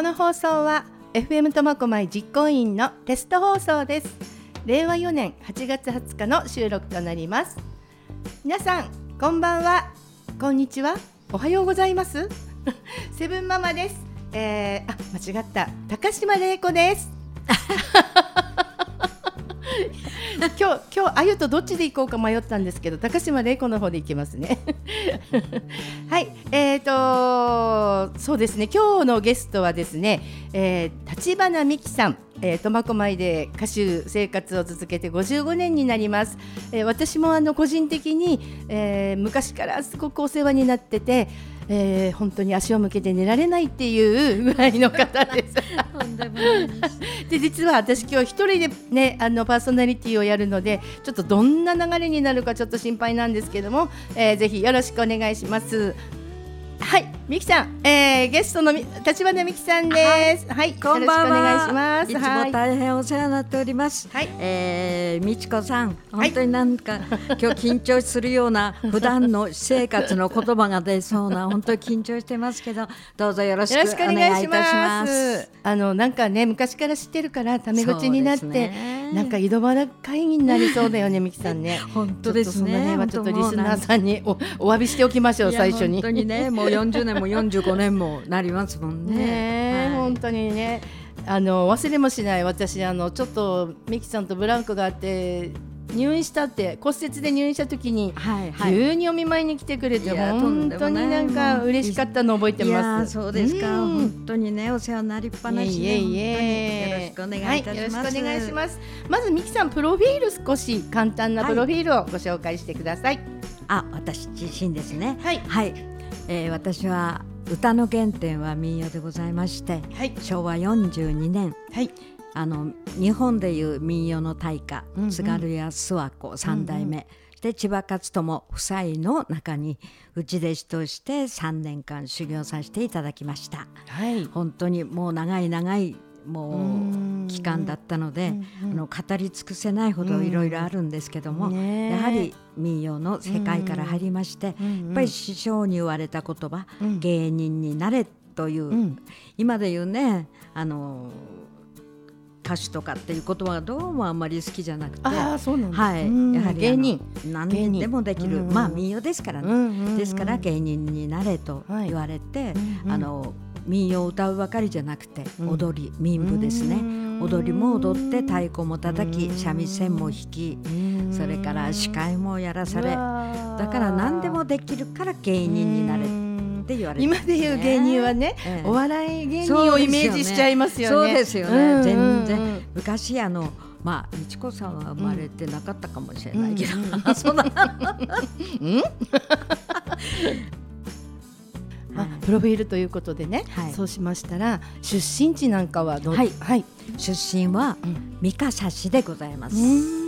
この放送は FM 苫小牧実行委員のテスト放送です。令和4年8月20日の収録となります。皆さんこんばんは。こんにちは。おはようございます。セブンママです、えー、あ間違った。高島玲子です。今日今日あゆとどっちで行こうか迷ったんですけど高島玲子の方で行きますね。はいえーとそうですね今日のゲストはですね、えー、立花美樹さん。えー、苫小牧で歌手生活を続けて55年になります、えー、私もあの個人的に、えー、昔からすごくお世話になっててえー、本当に足を向けて寝られないっていうぐらいの方です。で実は私今日一人でねあのパーソナリティをやるのでちょっとどんな流れになるかちょっと心配なんですけども、えー、ぜひよろしくお願いします。はいみきさん、えー、ゲストの立花美樹さんです。はい、はい、こんばんは。お願いします。いつも大変お世話になっております。はい、えー、美智子さん、本当になんか、はい、今日緊張するような普段の私生活の言葉が出そうな本当に緊張してますけど、どうぞよろしくお願いいたします。あのなんかね昔から知ってるからタメ口になって、ね、なんか井戸端会議になりそうだよね美樹さんね。本当ですね。ちょっとリスナーさんにおお詫びしておきましょう最初に。本当にねもう40年も45年もなりますもんね。ね、はい、本当にねあの忘れもしない私あのちょっとミキさんとブランクがあって入院したって骨折で入院した時に、はいはい、急にお見舞いに来てくれて本当になんか嬉しかったの覚えてます。そうですか、本当にねお世話になりっぱなしでよろしくお願いいたします。はい、よろしくお願いします。まずミキさんプロフィール少し簡単なプロフィールをご紹介してください。あ、私自身ですね。はい、はい、えー、私は歌の原点は民謡でございまして、はい、昭和42年、はい、あの日本でいう民謡の大家、うんうん、津軽屋諏訪子三代目、うんうん、で千葉勝友夫妻の中に内弟子として3年間修行させていただきました。はい、本当にもう長い長いもう期間だったので、あの語り尽くせないほどいろいろあるんですけども、やはり民謡の世界から入りまして、やっぱり師匠に言われた言葉、芸人になれという、今で言うねあの歌手とかっていう言葉がどうもあんまり好きじゃなくてあそうなんはい、やはり芸人。何でもできる、まあ民謡ですからね、ですから芸人になれと言われて、あの民謡を歌うばかりじゃなくて踊り、民舞ですね。踊りも踊って太鼓も叩き三味線も弾きそれから司会もやらされだから何でもできるから芸人になれって言われて、ね、今でいう芸人はね、ええ、お笑い芸人をイメージしちゃいますよね。そうですよね。全然。昔あのまあ美智子さんは生まれてなかったかもしれないけど、うん、そん。なうん まあ、プロフィールということでね、はい、そうしましたら出身地なんかはどう、はい、はい、出身は三笠市でございます。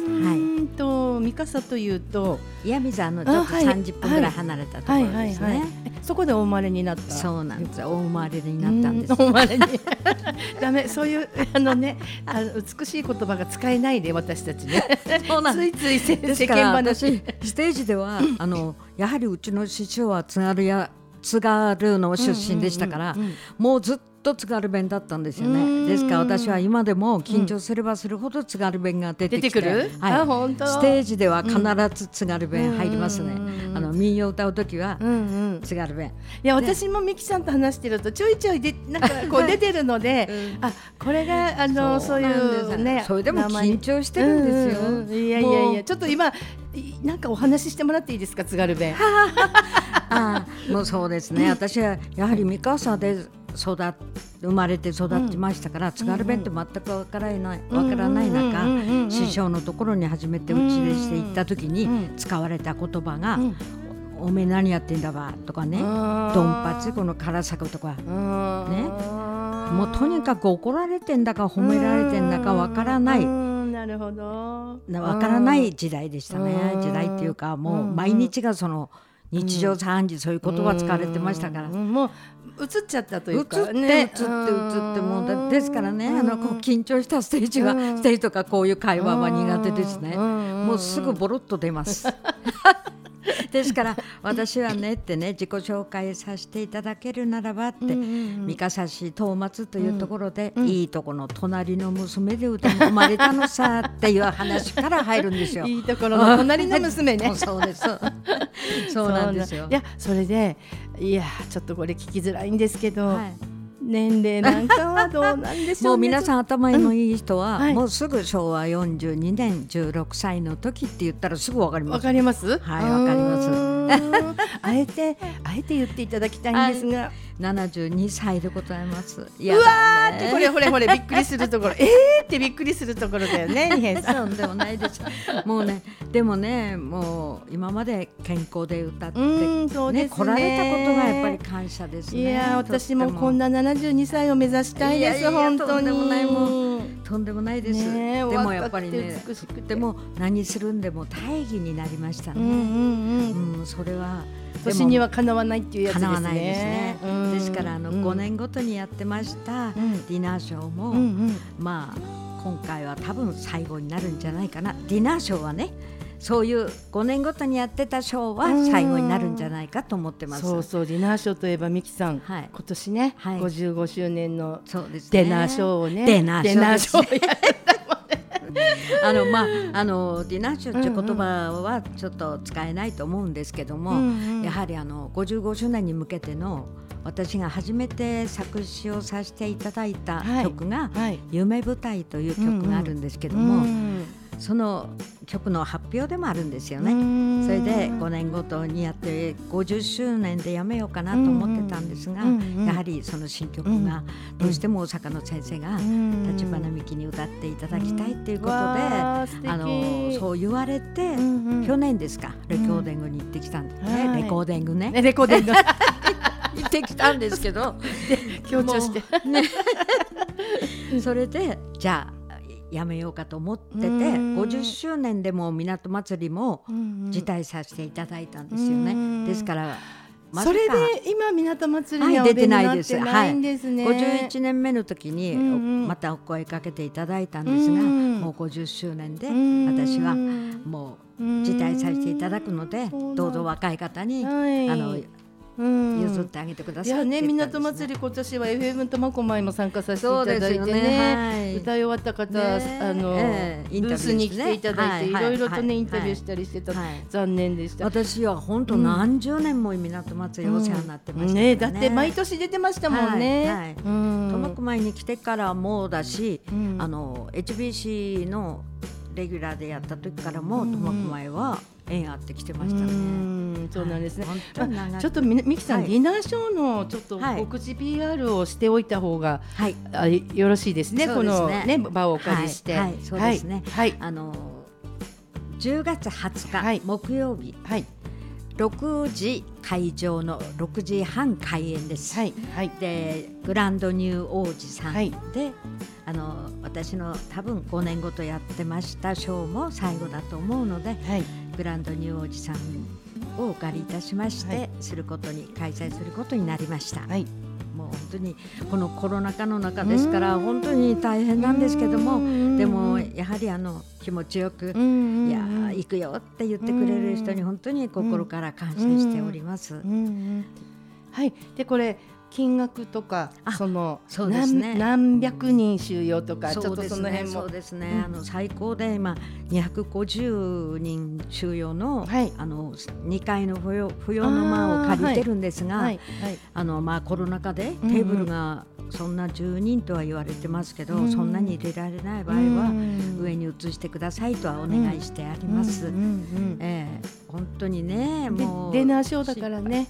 はい、と三笠というと岩見沢のちょっと三十分ぐらい離れたところですね。そこでお生まれになった？そうなんです。お生まれになったんです。お生まれに。ダメ、そういうあのね、あの美しい言葉が使えないで私たちね。そうなんついつい世間話。ステージではあのやはりうちの師匠は津軽屋津軽の出身でしたから、もうずっと津軽弁だったんですよね。ですから私は今でも緊張すればするほど津軽弁が出てきて、はい、ステージでは必ず津軽弁入りますね。あの民謡歌う時は津軽弁。いや私もミキさんと話してるとちょいちょいでなんかこう出てるので、あこれがあのそういうねそれでも緊張してるんですよ。いやいやいやちょっと今なんかお話ししてもらっていいですか津軽弁？あもうそうですね。私はやはり三笠で育生まれて育ちましたから、津軽弁って全くわからないわからない中、師匠のところに初めてうちでして行った時に使われた言葉が、おめえ何やってんだわとかね、ドンパチこの唐作とかね、もうとにかく怒られてんだか褒められてんだかわからない。なるほど。わからない時代でしたね。時代っていうかもう毎日がその。日常茶飯事そういう言葉使われてましたから、もう映っちゃったというか、映って、ね、映って映ってもうですからね、あのこう緊張したステージは、ステージとかこういう会話は苦手ですね、もうすぐボロッと出ます。ですから私はねってね自己紹介させていただけるならばって、三笠市東松というところで、うんうん、いいとこの隣の娘で歌に生まれたのさっていう話から入るんですよ。いいところの隣の娘ね。そうです。そうなんですよ。いやそれでいやちょっとこれ聞きづらいんですけど。はい年齢なんかはどうなんでしょう、ね、もう皆さん頭のいい人は、うん。はい、もうすぐ昭和42年16歳の時って言ったらすぐわかります。わかります？はいわかります あえてあえて言っていただきたいんですが72歳でございます。うわーってこれほれほれびっくりするところ えーってびっくりするところだよね二平さん。でもないです。もうねでもねもう今まで健康で歌ってねね来られたことがやっぱり感謝ですね。いや私もこんな72歳を目指したいです本当に。とんでもないもとんでもないです。ね、でもやっぱりねでも何するんでも大義になりましたね。うん、うんうん、それは。年にはかなわないっていうやつですね。ですね。ですからあの5年ごとにやってましたディナーショーも、まあ今回は多分最後になるんじゃないかな。ディナーショーはね。そういう5年ごとにやってたショーは最後になるんじゃないかと思ってます。そうそうディナーショーといえばミキさん、はい、今年ね、はい、55周年のデナーショーをね、デナーショー あのまああのディナーショーという言葉はちょっと使えないと思うんですけども、うんうん、やはりあの55周年に向けての私が初めて作詞をさせていただいた曲が「夢舞台」という曲があるんですけども、その曲の発表でもあるんですよね。それで5年ごとにやって50周年でやめようかなと思ってたんですが、やはりその新曲がどうしても大阪の先生が立花美紀に歌っていただきたいということで、あのそう言われて、去年ですかレコーディングに行ってきたんですね、レコーディングね。レコーディング。行ってきたんですけど。強調して、ね、それでじゃあやめようかと思ってて50周年でも港祭りも辞退させていただいたんですよね。ですからそれで今港祭りには出てないです。はい、ですね。51年目の時にまたお声かけていただいたんですが、もう50周年で私はもう辞退させていただくので、どうぞ若い方に、あの譲ってあげてください、いね港祭り今年は FM 苫小牧も参加させていただいてね、ね。はい、歌い終わった方、ね、あの、えー、ブースに来ていただいて、はい、いろいろとねインタビューしたりしてた、はい、残念でした。私は本当何十年も港祭りお世話になってましたね。うん、ねだって毎年出てましたもんね、はい苫小牧に来てからもだし、あの HBC のレギュラーでやった時からも苫小牧は縁あってきてましたね。そうなんですね。はい、ちょっとみきさん、はい、ディナーショーのちょっと告知 PR をしておいた方が、はい、あよろしいですね。すね。このね場をお借りして、はい、そうですね。はい、あの10月20日、木曜日、はい、6時会場の6時半開演です。はい、はい、でグランドニュー王子さんで、はい、あの私の多分5年ごとやってましたショーも最後だと思うので、はい、グランドニュー王子さんをお借りいたしまして、することに開催することになりました。はい。もう本当にこのコロナ禍の中ですから本当に大変なんですけどもでもやはりあの気持ちよく「いや行くよ」って言ってくれる人に本当に心から感謝しております。はい。でこれ金額とかそのそうですね。何百人収容とかちょっとその辺も。そうですね、うん、あの最高で今250人収容の、はい、あの2階の不要不要の間を借りてるんですが、はい。はい、あのまあコロナ禍でテーブルがそんな10人とは言われてますけど、うん、そんなに入れられない場合は上に移してくださいとはお願いしてあります。えー、本当にねもうデナーショーだからね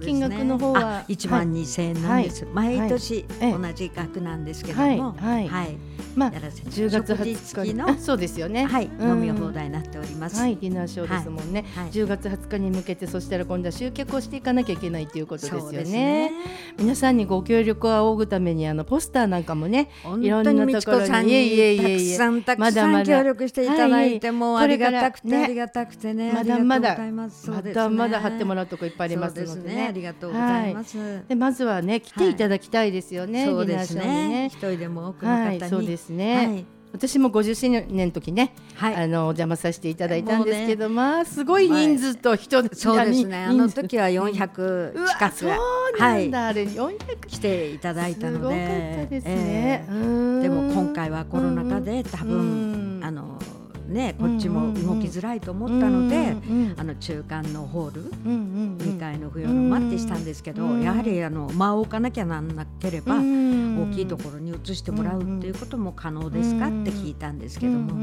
金額の方は1万2000円なんです、はい、毎年同じ額なんですけども、はい、はい。まあ、10月20日のそうですよね、はい、飲み放題になっております。はい、ディナーショーですもんね。はい、10月20日に向けて、そしたら今度は集客をしていかなきゃいけないということですよね。ね。皆さんにご協力を仰ぐために、あのポスターなんかもね、いろんなところに、いえいえいえいえ、たくさん協力していただいて、もありがたくて、ありがたくてね、まだまだ、まだまだ貼ってもらうとこいっぱいありますのでね。ありがとうございます。でまずはね、来ていただきたいですよね。そうですね。一人でも多くの方に。そうですね。私も50周年の時ね、はい、あのお邪魔させていただいたんですけど、ね、まあすごい人数と人でそうですね。あの時は400近く、そうなんだ、はい、あれ400来ていただいたので、すごかったですね、えー、でも今回はコロナ禍で多分あのねこっちも動きづらいと思ったので、あの中間のホール、2階の冬の間ってしたんですけど、やはりあの間を置かなきゃなんなければ、大きいところに移してもらうっていうことも可能ですかって聞いたんですけども、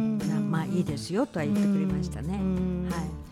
まあいいですよとは言ってくれましたね。はい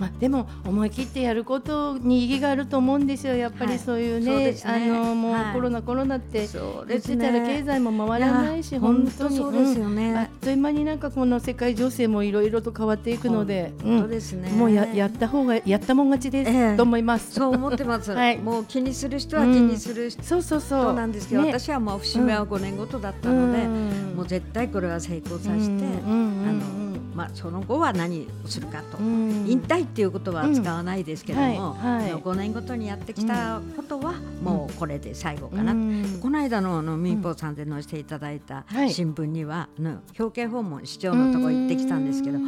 まあ、でも思い切ってやることに意義があると思うんですよ、やっぱりそういうね、はい、うね。あのもうコロナ、はい、コロナって言ってたら経済も回らないし、本当に。そうですよね、うん、あっという間になんかこの世界情勢もいろいろと変わっていくので、本当ですね、もうややった方がやったもん勝ちです、え。ー、と思います。そう思ってます。はい、もう気にする人は気にする、うん、そうそうそう。なんですけど、ね、私はもう節目は5年ごとだったので、うん、もう絶対これは成功させて、あの。まあ、その後は何をするかと、引退っていうことは使わないですけども、はい。はい、5年ごとにやってきたことはもうこれで最後かな、この間のあの民放さんで載せていただいた新聞には、はい、表敬訪問市長のところ行ってきたんですけど、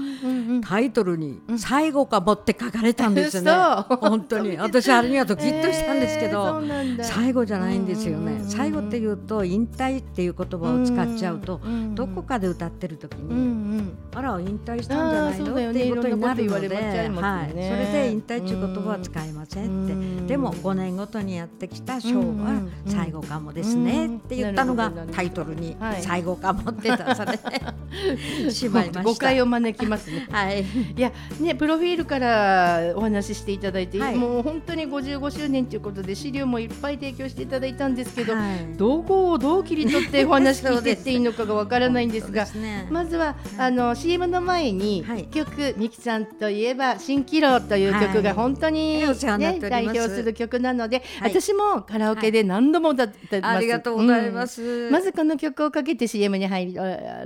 タイトルに「最後かも」って書かれたんですね、本当に。私あれにはドキッとしたんですけど、最後じゃないんですよね、最後っていうと引退っていう言葉を使っちゃうと、どこかで歌ってる時に、あら引引退したんじゃないの、ね、っていうことになるので、ね、はい、それで引退という言葉は使いませんって。でも5年ごとにやってきたショーは最後かもですね。って言ったのがタイトルに「最後かも」って出されてしまいました誤解を招きますね。はい、いやねプロフィールからお話ししていただいて、はい、もう本当に55周年ということで資料もいっぱい提供していただいたんですけど、はい、どこをどう切り取ってお話聞いていっていいのかがわからないんですが、ね、まずはあの CM の前に、はい、曲ミキさんといえば「蜃気楼」という曲が本当に、ね、代表する曲なので、はい、私もカラオケで何度も歌ってます、ありがとうございます、うん、まずこの曲をかけて CM に入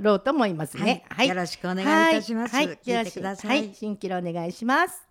ろうと思いますね、はい、よろしくお願いいたします、はい、聞いてください、はい、蜃気楼お願いします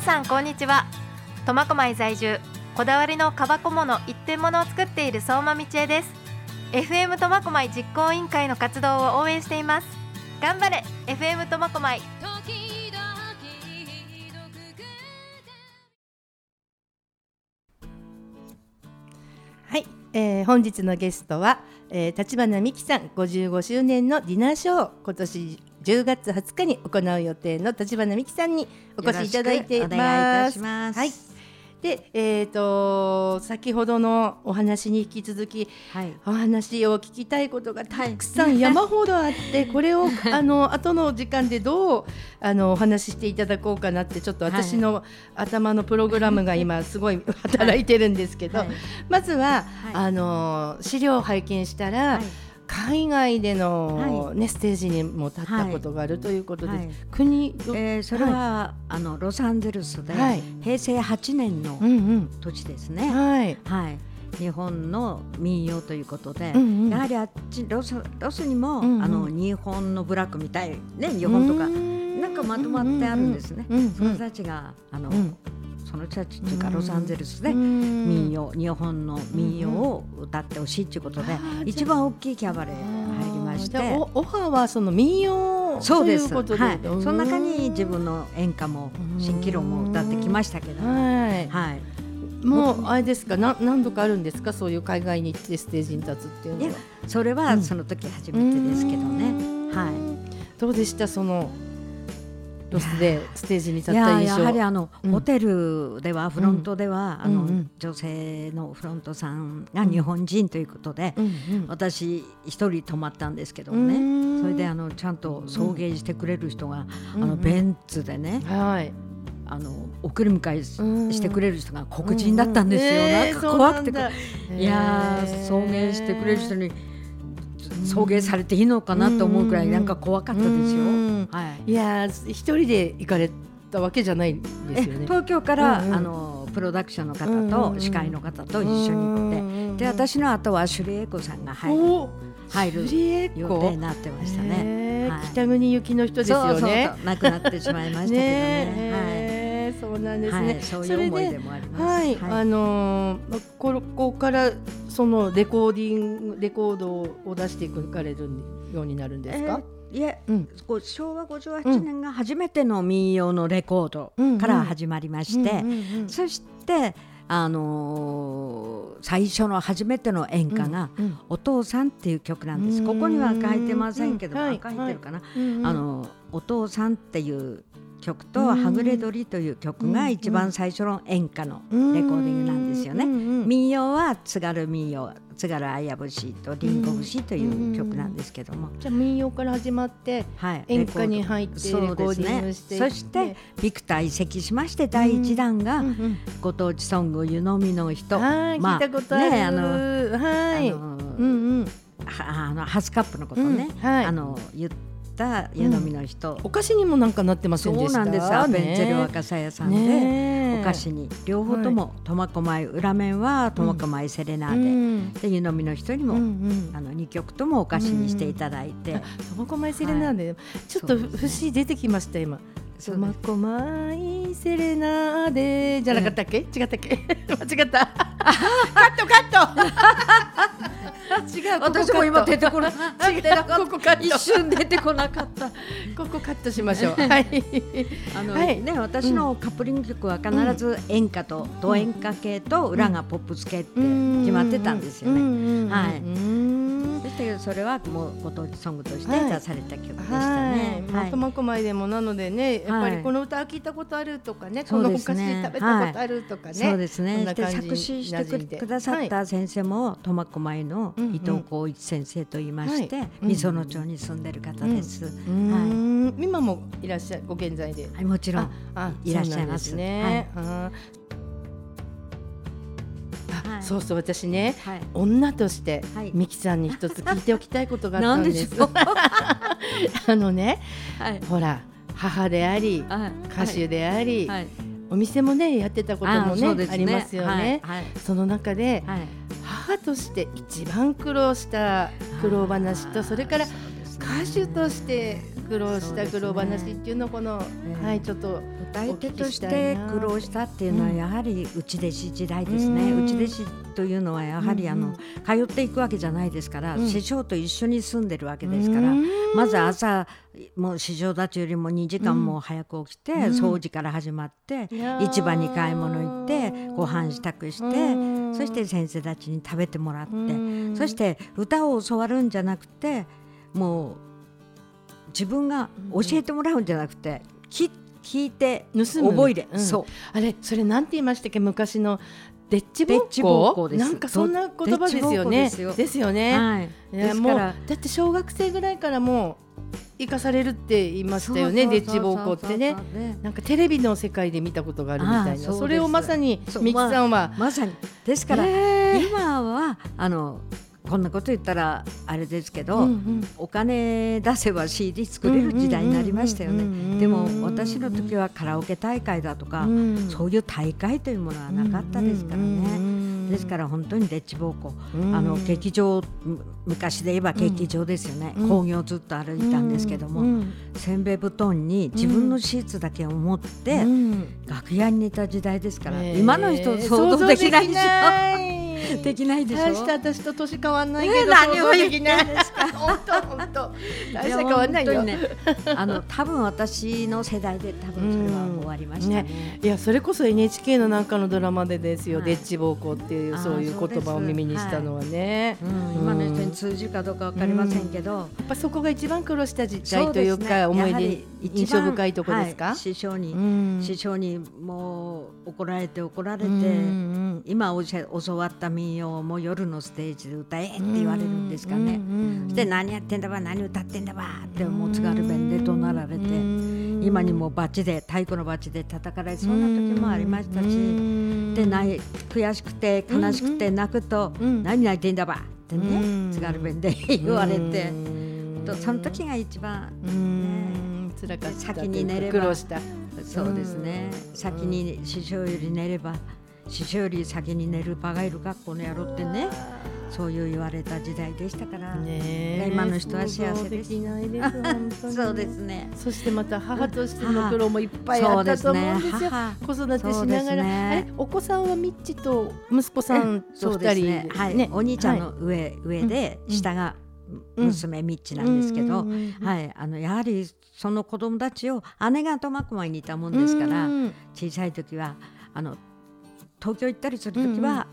皆さんこんにちは。苫小牧在住こだわりの革小物一点物を作っている相馬道恵です。FM 苫小牧実行委員会の活動を応援しています。頑張れ FM 苫小牧。はい、えー、本日のゲストは、えー、立花美希さん55周年のディナーショー今年10月20日に行う予定の立花美希さんにお越しいただいています。ます。はい。で、えーと、先ほどのお話に引き続き、はい、お話を聞きたいことがたくさん山ほどあって、これを あの後の時間でどうあのお話ししていただこうかなってちょっと私の頭のプログラムが今すごい働いてるんですけど、はい、まずは、あの資料を拝見したら、海外での、ね、ステージにも立ったことがあるということで、はい、国、えー、それは、あのロサンゼルスで、平成8年の年ですね。はい、はい。日本の民謡ということで、うんうん、やはりあっちロスロスにも、うんうん、あの日本のブラックみたいね日本とかなんかまとまってあるんですね。その人たちがあの、うん、その人たちっていうかロサンゼルスで民謡日本の民謡を歌ってほしいということで、一番大きいキャバレー入りまして。オファーはその民謡そうです。はい、その中に自分の演歌も新記録も歌ってきましたけど、はい、はい、もうあれですか？な何度かあるんですか？そういう海外に行ってステージに立つっていうのは。それはその時初めてですけどね、はい。どうでした？そのロスでステージに立った印象。やはりあの、うん、ホテルではフロントでは、うん、あの、うん。うん、女性のフロントさんが日本人ということで、うんうん、私一人泊まったんですけどね。それであのちゃんと送迎してくれる人が、あのベンツでね、はい。あの送り迎えしてくれる人が黒人だったんですよ、なんか怖くていや送迎してくれる人に送迎されていいのかなと思うくらいなん。か怖かったですよ。はい、いや一人で行かれたわけじゃないですよね。東京から、うん。うん、あのプロダクションの方と司会の方と一緒に行って、で私の後はシュリエコさん。が入る入る予定になってましたね。はい、北国行きの人ですよね。そうそう亡くなってしまいましたけどね。はいそうなんですね。はい、そういう思いでもあります。はい、はい、あのー、ここからそのレコーディングレコードを出していかれるようになるんですか？えー、いえ、うん、こう昭和58年が初めての民謡のレコードから始まりまして、そしてあのー、最初の初めての演歌が「お父さん」っていう曲なんです。ここには書いてませんけど、書いてるかな。あのお父さんっていう曲と「はぐれ鳥」という曲が一番最初の演歌のレコーディングなんですよね。民謡は津軽民謡津軽綾節とりんご節という曲なんですけども、じゃあ民謡から始まって、はい、演歌に入ってレコーディングしてそしてビクター移籍しまして第一弾がご当地ソング「湯飲みの人」まあ、聞いたことある、ね、あのはい、あのうんうん。あのハスカップのことね、うん。はい、あの言ってた湯飲みの人、うん、お菓子にもなんかなってませんでそうなんです。アベンチェル若狭屋さんで、お菓子に。両方とも苫小牧裏面は苫小牧セレナーで,、で湯飲みの人にも、あの2曲ともお菓子にしていただいて。苫小牧セレナーで、ちょっと節出てきました今。苫小牧セレナーデじゃなかったっけ、違ったっけ？間違った。カットカット違う私も今出てこない 違うここカ一瞬出てこなかった。ここカットしましょう。はい。あの、はい、ね私のカップリング曲は必ず演歌とド演歌系と裏がポップス系って決まってたんですよね。はいでしたけどそれはもうご当地ソングとして出された曲でしたね。はい。苫小牧でもなのでねやっぱりこの歌聞いたことあるとかね、このお菓子食べたことあるとかね。そうですね。で作詞してくださった先生も苫小牧の伊藤浩一先生と言いまして、みその町に住んでる方です。はい。今もいらっしゃるご現在で？はいもちろんいらっしゃいますね。はい。そうそう私ね、はい、女として、はい、ミキさんに一つ聞いておきたいことがあったんです。あのね、はい、ほら母であり、歌手であり、お店もねやってたこともね、ね、ありますよね。その中で、母として一番苦労した苦労話とそれから歌手として苦労した苦労話っていうのをこの、はいちょっと歌い手として苦労したっていうのはやはり内弟子時代ですね、内弟子というのはやはりあの、通っていくわけじゃないですから、師匠と一緒に住んでるわけですから、まず朝もう市場立ちよりも2時間も早く起きて、掃除から始まって市場に買い物行ってご飯支度して、そして先生たちに食べてもらって、そして歌を教わるんじゃなくてもう自分が教えてもらうんじゃなくて、き聞いて覚えれ、うん、そう。あれそれなんて言いましたっけ？昔のデッチ暴行？なんかそんな言葉ですよね。ですよ。ね、はい、いやもうだって小学生ぐらいからもう生かされるって言いましたよねデッチ暴行ってね。なんかテレビの世界で見たことがあるみたいな。それをまさにミキさんは、ま、まさに。ですから、今はあのこんなこと言ったらあれですけど、うんうん、お金出せば CD 作れる時代になりましたよね。でも私の時はカラオケ大会だとか、うん、そういう大会というものはなかったですからね、ですから本当にデッチ暴行、あの劇場昔で言えば劇場ですよね、工業ずっと歩いたんですけども、せんべい布団に自分のシーツだけを持って、楽屋に寝た時代ですから、今の人想像できないでしょ。できないでしょ？大して私と年変わんないけど、何もできない。本当本当。大して変わんないよ。ね、あの多分私の世代で多分それは終わりましたね。いやそれこそ NHK のなんかのドラマでですよ。デッチ暴行っていうそういう言葉を耳にしたのはね。今の人に通じるかどうかわかりませんけど、やっぱそこが一番苦労した時代というか思い出印象深いところですか？師匠に師匠にもう怒られて怒られて今教わった民謡も夜のステージで歌えって言われるんですかね。そして何やってんだば何歌ってんだばってもう津軽弁で怒鳴られて今にもバチで太鼓のバチで叩かれそうな時もありましたしでない悔しくて悲しくて泣くと何泣いてんだばってね津軽弁で 言われてとその時が一番ね辛かった先に寝れば。そうですね。先に師匠より寝れば師匠より先に寝る場がいる学校の野郎ってねそういう言われた時代でしたから、ね、今の人は幸せです。で そうですね。そしてまた母としての苦労もいっぱいあったと思うんですよ。子育てしながら、ね、お子さんはみっちと息子さんと二人、ね、はい、お兄ちゃんの上、はい、上で下が娘みっちなんですけど、はい、あのやはりその子供たちを姉が苫小牧にいたもんですから、小さい時はあの東京行ったりする時は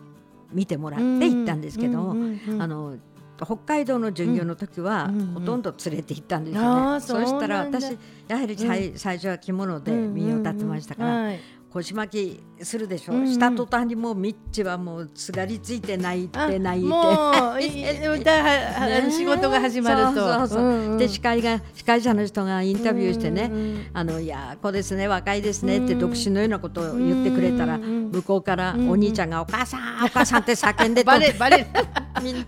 見てもらって行ったんですけど、あの北海道の巡業の時は、ほとんど連れて行ったんですよね。そしたら私やはり最,、最初は着物で身を立ってましたから、腰巻きするでしょ、うんうん、した途端にもうミッチはもうすがりついて泣いて泣いてもうね、仕事が始まるとそうそう、うんうん、で司会が司会者の人がインタビューしてね「うんうん、あのいや子ですね若いですね」って独身のようなことを言ってくれたら、うんうん、向こうからお兄ちゃんが「お母さんお母さん」って叫んでバレバレ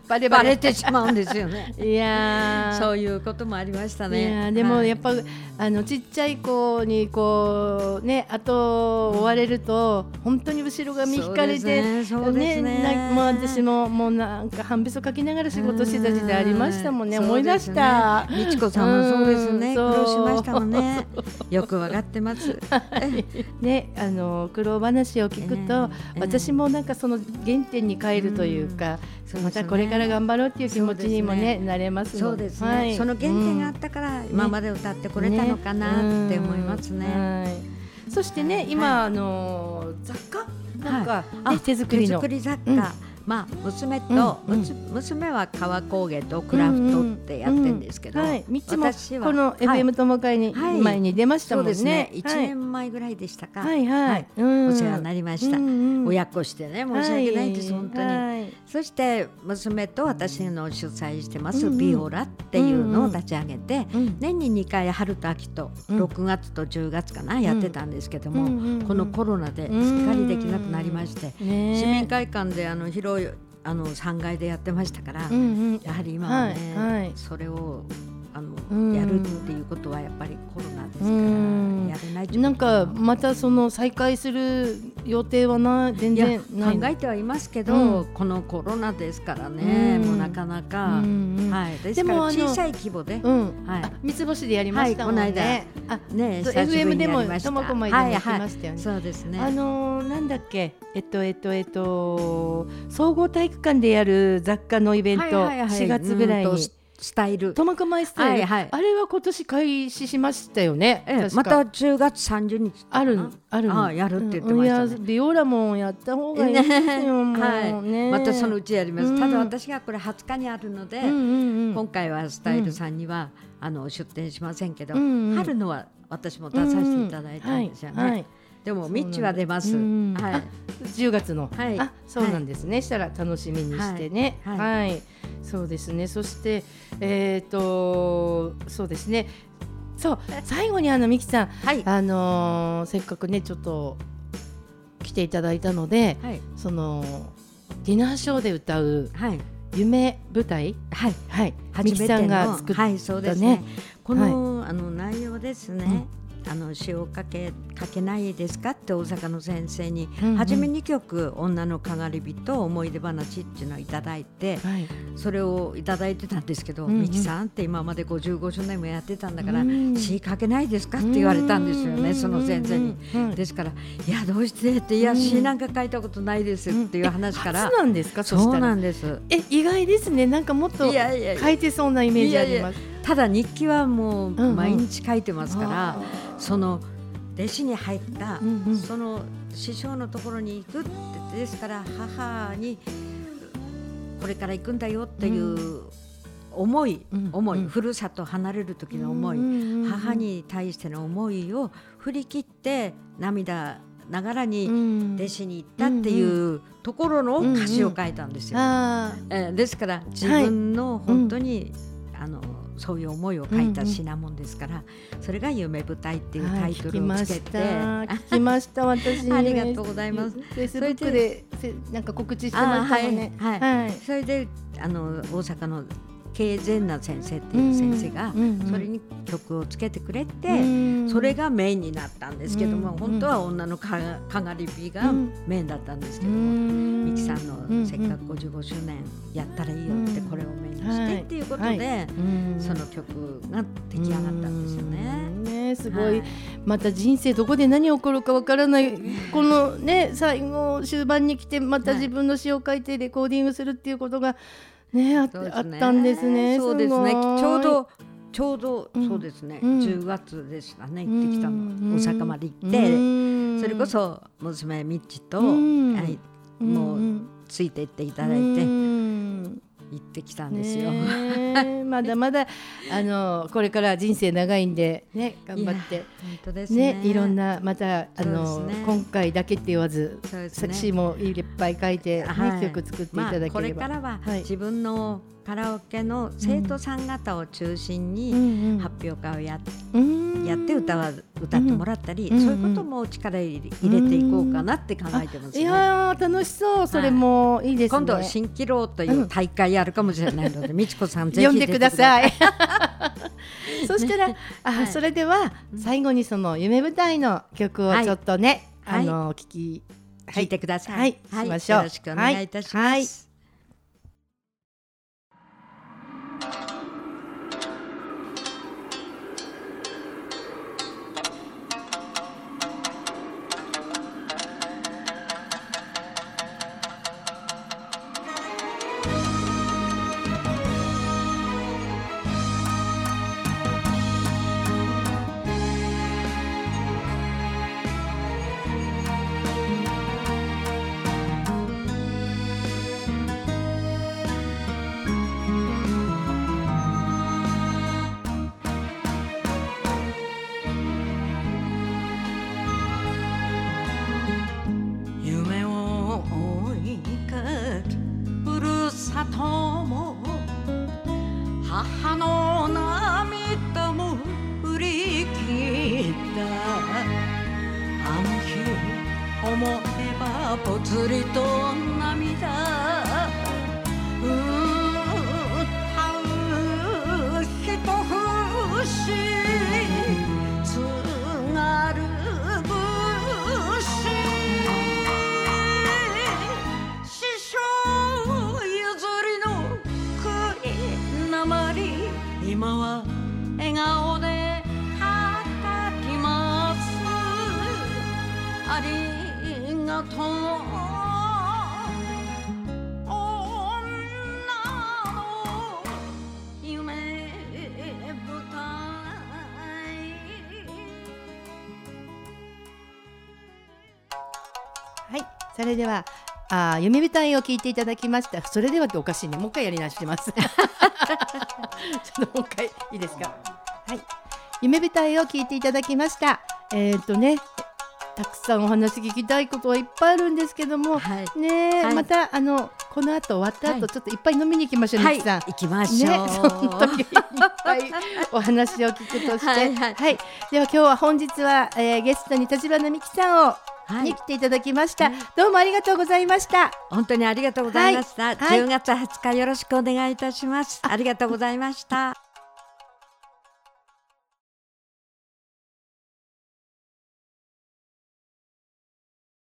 バレバレてしまうんですよね。いやそういうこともありましたね。でもやっぱ、はい、あのちっちゃい子にこうねあと追われると本当に後ろ髪引かれてね。ねもう私ももうなんか半べそかきながら仕事してた時代ありましたもんね思い出した。美智子さんもそうですね。苦労しましたもんね。よくわかってます。ねあの苦労話を聞くと、私もなんかその原点に帰るというか、またこれから頑張ろうっていう気持ちにもねなれますそうですね。その原点があったから今まで歌ってこれたのかなって思いますね。そしてね、今、あの雑貨？なんか、手作りの。手作り雑貨、まあ娘と、うんうん、娘は革工芸とクラフトってやってるんですけど、はい、私はこの FM 友会に、はい、前に出ましたもんね。そうですね。一、年前ぐらいでしたか。はいはい。お世話になりました。親子してね申し訳ないです、本当に。そして娘と私の主催してます、ビオラっていうのを立ち上げて、年に2回春と秋と6月と10月かな、やってたんですけども、このコロナですっかりできなくなりまして、市民会館であの広いあの3階でやってましたから、うんうん、やはり今はね、はいはい、それをあの、うん、やるっていうことはやっぱりコロナですからやれないなんかまたその再開する予定はな全然考えてはいますけど、うん、このコロナですからね、うん、もうなかなか、はい、ですから小さい規模で、はい、三つ星でやりましたもんね、はい、この間。あね FM でもともこまでも行きましたよね、そうですね。あのー、なんだっけ？えっとえっとえっと総合体育館でやる雑貨のイベント、はいはいはい、4月ぐらいに。スタイル。トマクマイスタイル、はいはい、あれは今年開始しましたよね、ええ、また10月30日あるあるあやるって言ってました、ね、うん、ビオラもやった方がいいですよ、ね、はい、またそのうちやります、うん、ただ私がこれ20日にあるので、うんうんうん、今回はスタイルさんには、あの出店しませんけど、うんうん、春のは私も出させていただいたんですよね、はいはいでもミッチは出ます。はい。10月の。はい。あ、そうなんですね。したら楽しみにしてね。はい。そうですね。そしてえっとそうですね。そう最後にあのミキさん、はい、あのせっかくねちょっと来ていただいたので、はい、そのディナーショーで歌う、はい、夢舞台？はい。はい。初めての。はいそうですね。この、はい、あの内容ですね、あの詩をかけ書けないですかって大阪の先生に、うんうん、初め2曲「女のかがり火」と「思い出話」っていうのをいただいて、はい、それをいただいてたんですけど「美、う、樹、ん、さんって今まで55周年もやってたんだから、うん、詩書けないですか?」って言われたんですよね、その先生に。ですから「いやどうして?」って「いや詩なんか書いたことないです」っていう話から。そうなんですかそうなんです。え意外ですね。なんかもっと書いてそうなイメージあります。ただ日記はもう毎日書いてますから、うんうん、その弟子に入った、うんうん、その師匠のところに行くってですから母にこれから行くんだよっていう思い、うん、思い、うん、ふるさと離れる時の思い、うん、母に対しての思いを振り切って涙ながらに弟子に行ったっていうところの歌詞を書いたんですよ。えー、ですから自分の本当に、はい、あのそういう思いを書いた品物ですから、うんうん、それが夢舞台っていうタイトルをつけて、聞きました。私。ありがとうございます。フェイスブックでなんか告知してましたよね。はい、はい、それであの大阪の経善な先生っていう先生がそれに曲をつけてくれてそれがメインになったんですけども本当は女のかがり火がメインだったんですけども美樹さんのせっかく55周年やったらいいよってこれをメインにしてっていうことでその曲が出来上がったんですよね。ねすごい、また人生どこで何起こるかわからないこのね最後終盤に来てまた自分の詩を書いてレコーディングするっていうことがねあったんですね。そうですね。ちょうどちょうどそうですね、うん、10月でしたね。行ってきたの、大阪まで行って、それこそ娘みっちと、はい、もうついていっていただいて、行ってきたんですよ。まだまだあのこれから人生長いんでね頑張って。本当ですね、ね、いろんなまたあの、ね、今回だけって言わず、作詞もいっぱい書いて、ね、はい、曲作っていただければ、まあ、これからは自分のカラオケの生徒さん方を中心に発表会をや,、やって歌は歌ってもらったり、そういうことも力入れていこうかなって考えてます、ね、いや楽しそう。それもい。いです、ね、今度蜃気楼という大会やるかもしれないので、美智子さんぜひ呼んでください。そしたら、あ、それでは最後にその夢舞台の曲をちょっとね、あの聞き聞いてください。はい、しましょう。よろしくお願いいたします。それではあ夢舞台を聞いていただきました。それではっておかしいねもう一回やり直します。ちょっともう一回いいですか？はい。夢舞台を聞いていただきました。えっ、ー、とねたくさんお話聞きたいことはいっぱいあるんですけども、はい、ね、はい、またあのこの後終わった後、はい、ちょっといっぱい飲みに行きましょう、はい、さん。行きましょう。ね、その時いっぱいお話を聞くとして、はい、はい、では今日は本日は、えー、ゲストに立花美希さんをに来ていただきました、はい、どうもありがとうございました。本当にありがとうございました、はい、10月20日よろしくお願いいたします、ありがとうございました